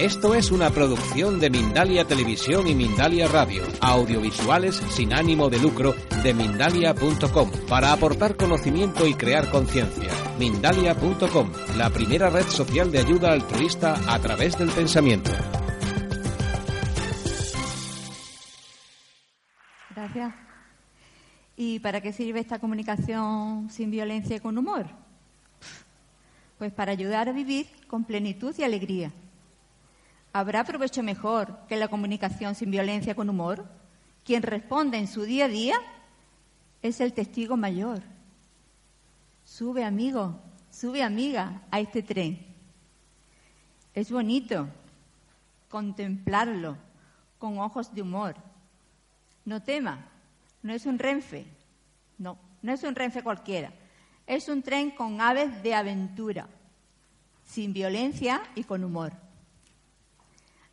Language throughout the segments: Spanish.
Esto es una producción de Mindalia Televisión y Mindalia Radio, audiovisuales sin ánimo de lucro de mindalia.com, para aportar conocimiento y crear conciencia. Mindalia.com, la primera red social de ayuda altruista a través del pensamiento. Gracias. ¿Y para qué sirve esta comunicación sin violencia y con humor? Pues para ayudar a vivir con plenitud y alegría. ¿Habrá provecho mejor que la comunicación sin violencia con humor? Quien responde en su día a día es el testigo mayor. Sube amigo, sube amiga a este tren. Es bonito contemplarlo con ojos de humor. No tema, no es un renfe, no, no es un renfe cualquiera. Es un tren con aves de aventura, sin violencia y con humor.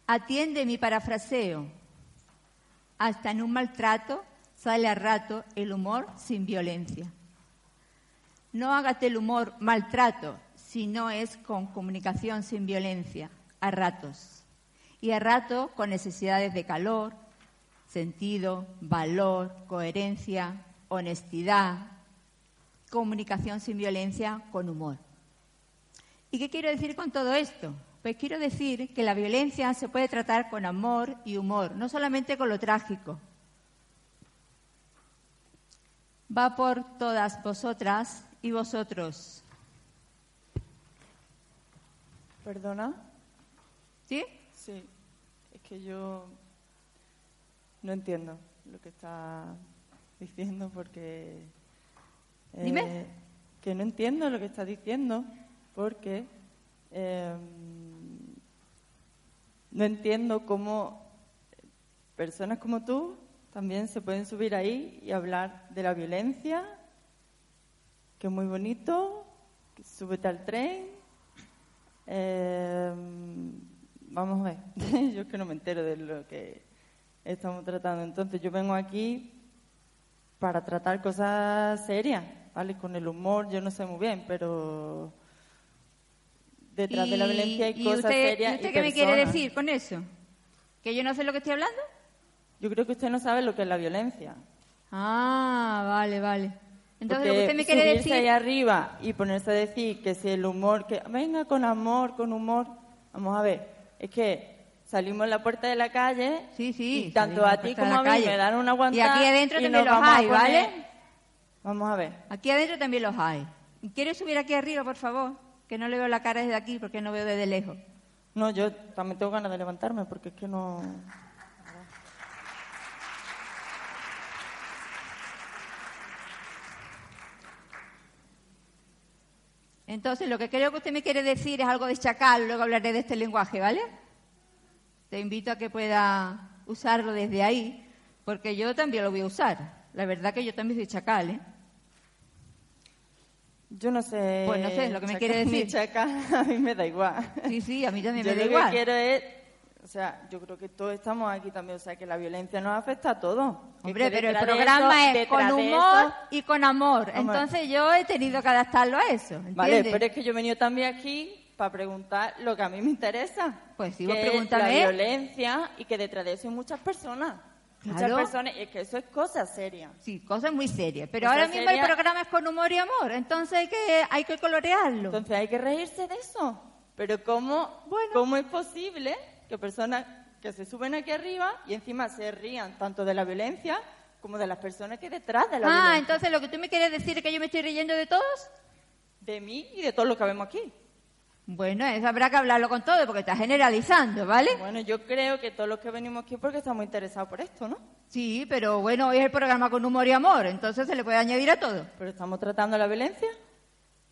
Atiende mi parafraseo. Hasta en un maltrato sale a rato el humor sin violencia. No hágate el humor maltrato si no es con comunicación sin violencia, a ratos. Y a rato con necesidades de calor, sentido, valor, coherencia, honestidad, comunicación sin violencia con humor. ¿Y qué quiero decir con todo esto? Pues quiero decir que la violencia se puede tratar con amor y humor, no solamente con lo trágico. Va por todas vosotras y vosotros. ¿Perdona? ¿Sí? Sí, es que yo no entiendo lo que está diciendo porque... eh, Dime. Que no entiendo lo que está diciendo porque eh, no entiendo cómo personas como tú también se pueden subir ahí y hablar de la violencia, que es muy bonito, que súbete al tren. Eh, vamos a ver, yo es que no me entero de lo que estamos tratando. Entonces yo vengo aquí para tratar cosas serias, ¿vale? Con el humor yo no sé muy bien, pero detrás de la violencia hay ¿Y cosas usted, serias. ¿y usted y qué me quiere decir con eso? ¿Que yo no sé lo que estoy hablando? Yo creo que usted no sabe lo que es la violencia. Ah, vale, vale. Entonces, lo que usted me quiere decir... ahí arriba y ponerse a decir que si el humor, que venga con amor, con humor. Vamos a ver, es que salimos en la puerta de la calle Sí, sí. y tanto a ti como a mí calle. me dan una Y aguantada. aquí adentro y también los a hay, ¿vale? Vamos a ver. Aquí adentro también los hay. ¿Quieres subir aquí arriba, por favor? Que no le veo la cara desde aquí porque no veo desde lejos. No, yo también tengo ganas de levantarme porque es que no. Entonces, lo que creo que usted me quiere decir es algo de chacal, luego hablaré de este lenguaje, ¿vale? Te invito a que pueda usarlo desde ahí, porque yo también lo voy a usar. La verdad que yo también soy chacal, ¿eh? Yo no sé. Pues no sé, lo que me quiere decir. chacal, a mí me da igual. Sí, sí, a mí también Yo me da lo igual. que quiero es. O sea, yo creo que todos estamos aquí también. O sea, que la violencia nos afecta a todos. Hombre, pero el programa eso- es con humor y con amor. Hombre. Entonces yo he tenido que adaptarlo a eso, ¿entiendes? Vale, pero es que yo he venido también aquí para preguntar lo que a mí me interesa. Pues sí, vos pregúntame. La violencia y que detrás de eso hay muchas personas. Muchas Claro. personas, y es que eso es cosa seria. Sí, cosas muy serias. Pero ahora mismo el programa es con humor y amor, entonces hay que, hay que colorearlo. Entonces hay que reírse de eso. Pero ¿cómo, Bueno. ¿cómo es posible que personas que se suben aquí arriba y encima se rían tanto de la violencia como de las personas que detrás de la ah, violencia? entonces lo que tú me quieres decir es que yo me estoy riendo de todos. De mí y de todo lo que vemos aquí. Bueno, eso habrá que hablarlo con todo porque está generalizando, ¿vale? Bueno, yo creo que todos los que venimos aquí porque estamos interesados por esto, ¿no? Sí, pero bueno, hoy es el programa con humor y amor, entonces se le puede añadir a todo. Pero estamos tratando la violencia.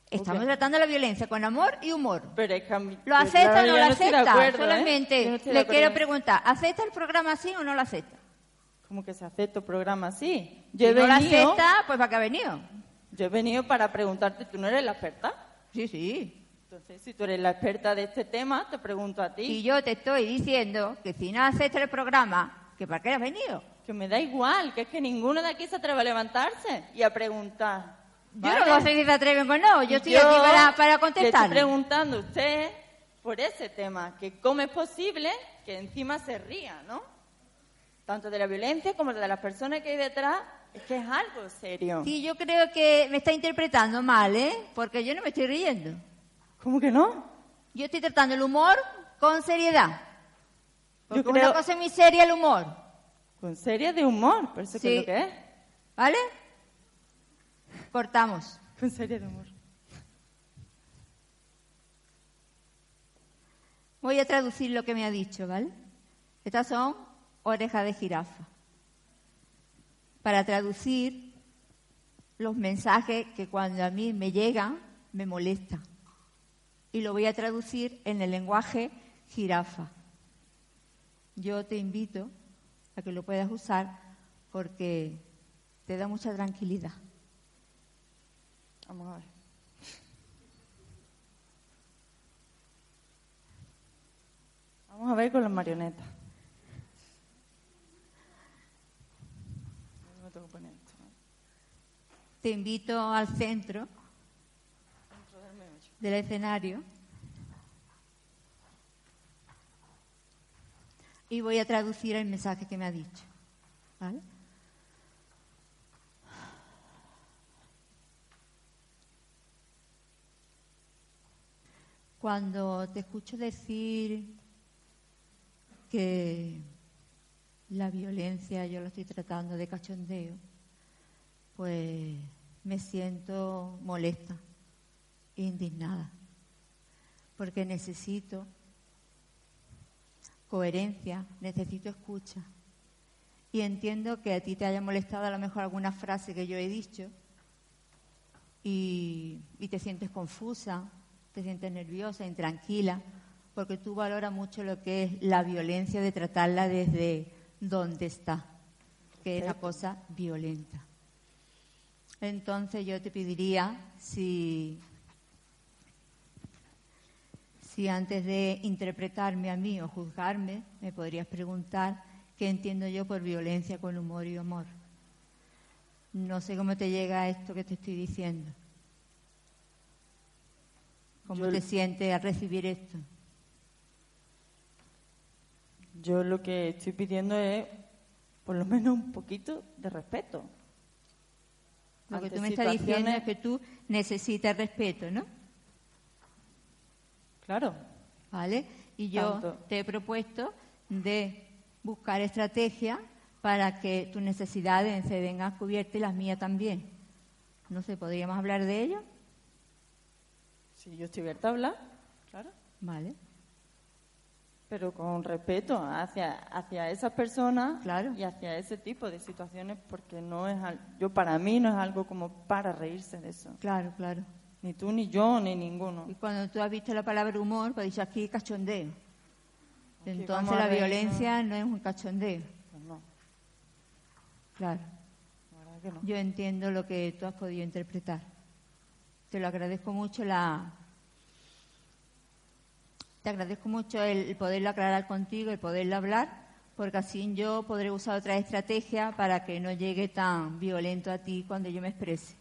Estamos tratando la violencia con amor y humor. Pero es que a mí- ¿Lo acepta o no lo acepta? acuerdo, ¿eh? Solamente no le quiero preguntar, ¿acepta el programa así o no lo acepta? ¿Cómo que se acepta el programa así? Yo si he no lo acepta, pues ¿para qué ha venido? yo he venido para preguntarte, ¿tú no eres la experta? Sí, sí. Entonces, si tú eres la experta de este tema, te pregunto a ti. Y yo te estoy diciendo que si no acepta el programa, ¿que para qué has venido? Que me da igual, que es que ninguno de aquí se atreve a levantarse y a preguntar. Yo ¿vale? no sé si se atreven o no, yo estoy Yo aquí para, para Le estoy contestar. preguntando a usted por ese tema, que cómo es posible que encima se ría, ¿no? Tanto de la violencia como de las personas que hay detrás, es que es algo serio. Sí, yo creo que me está interpretando mal, ¿eh? Porque yo no me estoy riendo. ¿Cómo que no? Yo estoy tratando el humor con seriedad. Porque Yo creo- una cosa es muy seria el humor, Con serie de humor, por eso que Sí. es lo que es. ¿vale? Cortamos. Con serie de humor. Voy a traducir lo que me ha dicho, ¿vale? Estas son orejas de jirafa. Para traducir los mensajes que cuando a mí me llegan me molestan. Y lo voy a traducir en el lenguaje jirafa. Yo te invito a que lo puedas usar porque te da mucha tranquilidad. Vamos a ver. Vamos a ver con las marionetas. Te invito al centro del escenario y voy a traducir el mensaje que me ha dicho. ¿Vale? Cuando te escucho decir que la violencia yo la estoy tratando de cachondeo, pues me siento molesta, indignada, porque necesito coherencia, necesito escucha. Y entiendo que a ti te haya molestado a lo mejor alguna frase que yo he dicho y, y te sientes confusa, te sientes nerviosa, intranquila, porque tú valoras mucho lo que es la violencia de tratarla desde donde está, que es la cosa violenta. Entonces yo te pediría si, si antes de interpretarme a mí o juzgarme, me podrías preguntar qué entiendo yo por violencia con humor y amor. No sé cómo te llega esto que te estoy diciendo. ¿Cómo Yo- te sientes al recibir esto? Yo lo que estoy pidiendo es por lo menos un poquito de respeto. Lo que tú me estás diciendo es que tú necesitas respeto, ¿no? Claro, ¿Vale? Y yo Tanto. te he propuesto de buscar estrategias para que tus necesidades se vengan cubiertas y las mías también. No sé, ¿podríamos hablar de ello? si yo estoy abierta a hablar, claro, Vale. pero con respeto hacia, hacia esas personas Claro. y hacia ese tipo de situaciones, porque no es yo para mí no es algo como para reírse de eso. Claro, claro. Ni tú, ni yo, ni ninguno. Y cuando tú has visto la palabra humor, pues dices aquí cachondeo. Entonces la violencia no es un cachondeo. Pues no, Claro. la que no. Yo entiendo lo que tú has podido interpretar. Te lo agradezco mucho la. Te agradezco mucho el, el poderlo aclarar contigo, el poderlo hablar, porque así yo podré usar otra estrategia para que no llegue tan violento a ti cuando yo me exprese.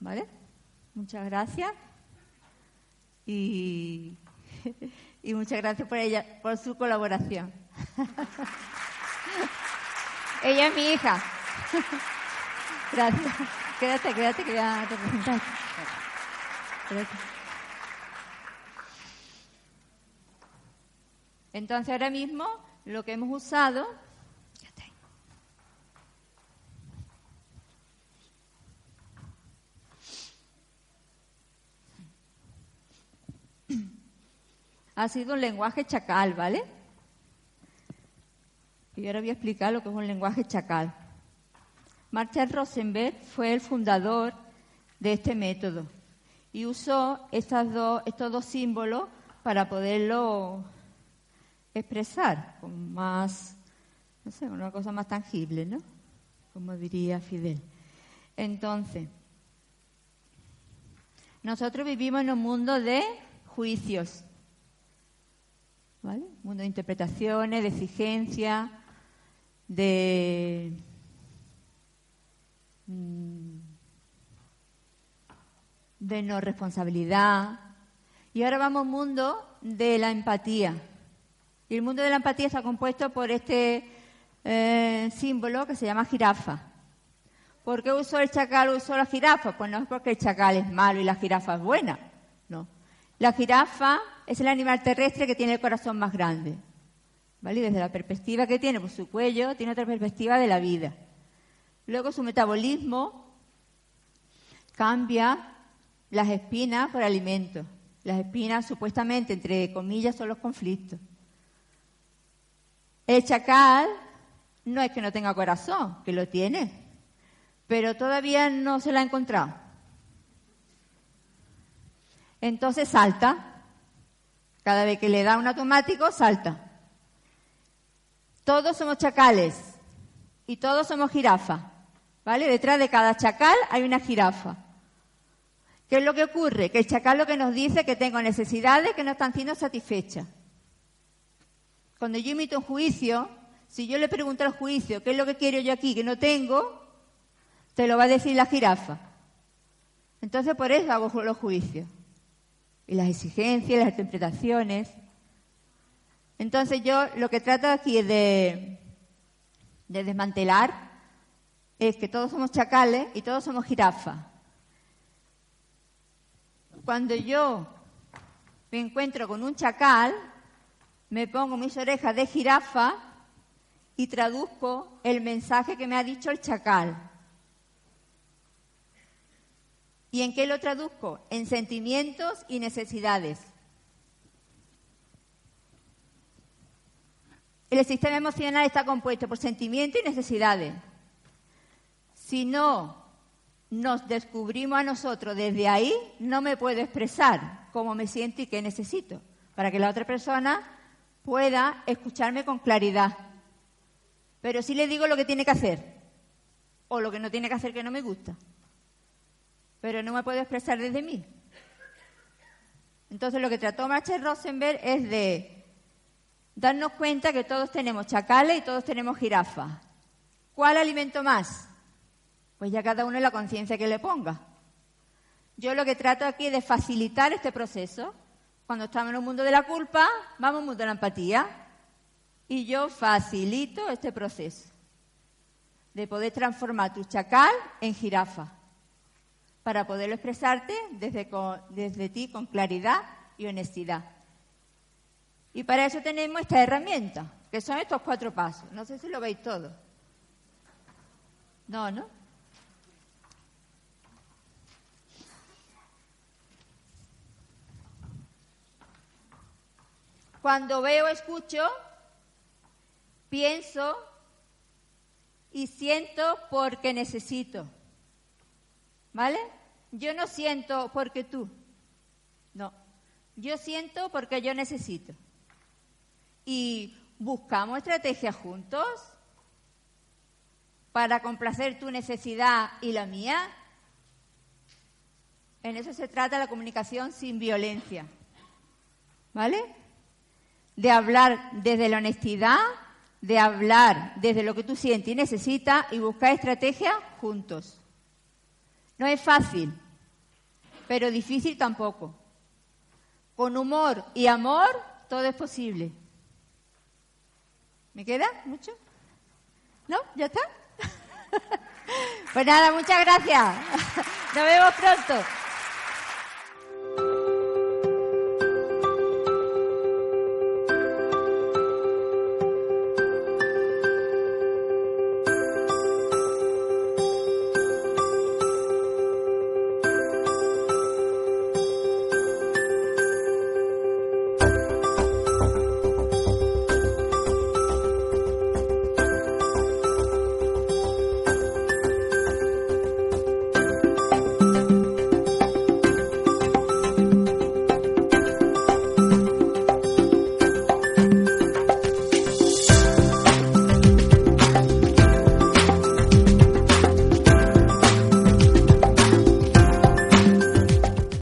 ¿Vale? Muchas gracias. Y, y muchas gracias por ella, por su colaboración. ella es mi hija. Gracias. Quédate, quédate que voy a representar. Gracias. Entonces ahora mismo lo que hemos usado ha sido un lenguaje chacal, ¿vale? Y ahora voy a explicar lo que es un lenguaje chacal. Marshall Rosenberg fue el fundador de este método y usó estas dos, estos dos símbolos para poderlo expresar con más, no sé, una cosa más tangible, ¿no? Como diría Fidel. Entonces, nosotros vivimos en un mundo de juicios, mundo de interpretaciones, de exigencia, de mm, de no responsabilidad. Y ahora vamos al mundo de la empatía. Y el mundo de la empatía está compuesto por este eh, símbolo que se llama jirafa. ¿Por qué usó el chacal usó la jirafa? Pues no es porque el chacal es malo y la jirafa es buena. No. La jirafa es el animal terrestre que tiene el corazón más grande. ¿Vale? desde la perspectiva que tiene por su cuello, tiene otra perspectiva de la vida. Luego su metabolismo cambia las espinas por alimentos. Las espinas, supuestamente, entre comillas, son los conflictos. El chacal no es que no tenga corazón, que lo tiene, pero todavía no se la ha encontrado. Entonces salta. Cada vez que le da un automático, salta. Todos somos chacales y todos somos jirafas. ¿Vale? Detrás de cada chacal hay una jirafa. ¿Qué es lo que ocurre? Que el chacal lo que nos dice es que tengo necesidades que no están siendo satisfechas. Cuando yo imito un juicio, si yo le pregunto al juicio qué es lo que quiero yo aquí que no tengo, te lo va a decir la jirafa. Entonces por eso hago los juicios. Y las exigencias, las interpretaciones. Entonces yo lo que trato aquí de, de desmantelar es que todos somos chacales y todos somos jirafas. Cuando yo me encuentro con un chacal, me pongo mis orejas de jirafa y traduzco el mensaje que me ha dicho el chacal. ¿Y en qué lo traduzco? En sentimientos y necesidades. El sistema emocional está compuesto por sentimientos y necesidades. Si no nos descubrimos a nosotros desde ahí, no me puedo expresar cómo me siento y qué necesito, para que la otra persona pueda escucharme con claridad. Pero sí le digo lo que tiene que hacer, o lo que no tiene que hacer que no me gusta. Pero no me puedo expresar desde mí. Entonces lo que trató Marcel Rosenberg es de darnos cuenta que todos tenemos chacales y todos tenemos jirafas. ¿Cuál alimento más? Pues ya cada uno la conciencia que le ponga. Yo lo que trato aquí es de facilitar este proceso. Cuando estamos en un mundo de la culpa, vamos un mundo de la empatía. Y yo facilito este proceso de poder transformar tu chacal en jirafa para poderlo expresarte desde, desde ti con claridad y honestidad. Y para eso tenemos esta herramienta, que son estos cuatro pasos. No sé si lo veis todo. No, ¿no? Cuando veo, escucho, pienso y siento porque necesito. ¿Vale? Yo no siento porque tú. No. Yo siento porque yo necesito y buscamos estrategias juntos para complacer tu necesidad y la mía. En eso se trata la comunicación sin violencia. ¿Vale? De hablar desde la honestidad, de hablar desde lo que tú sientes y necesitas y buscar estrategias juntos. No es fácil, pero difícil tampoco. Con humor y amor todo es posible. ¿Me queda mucho? ¿No? ¿Ya está? pues nada, muchas gracias. Nos vemos pronto.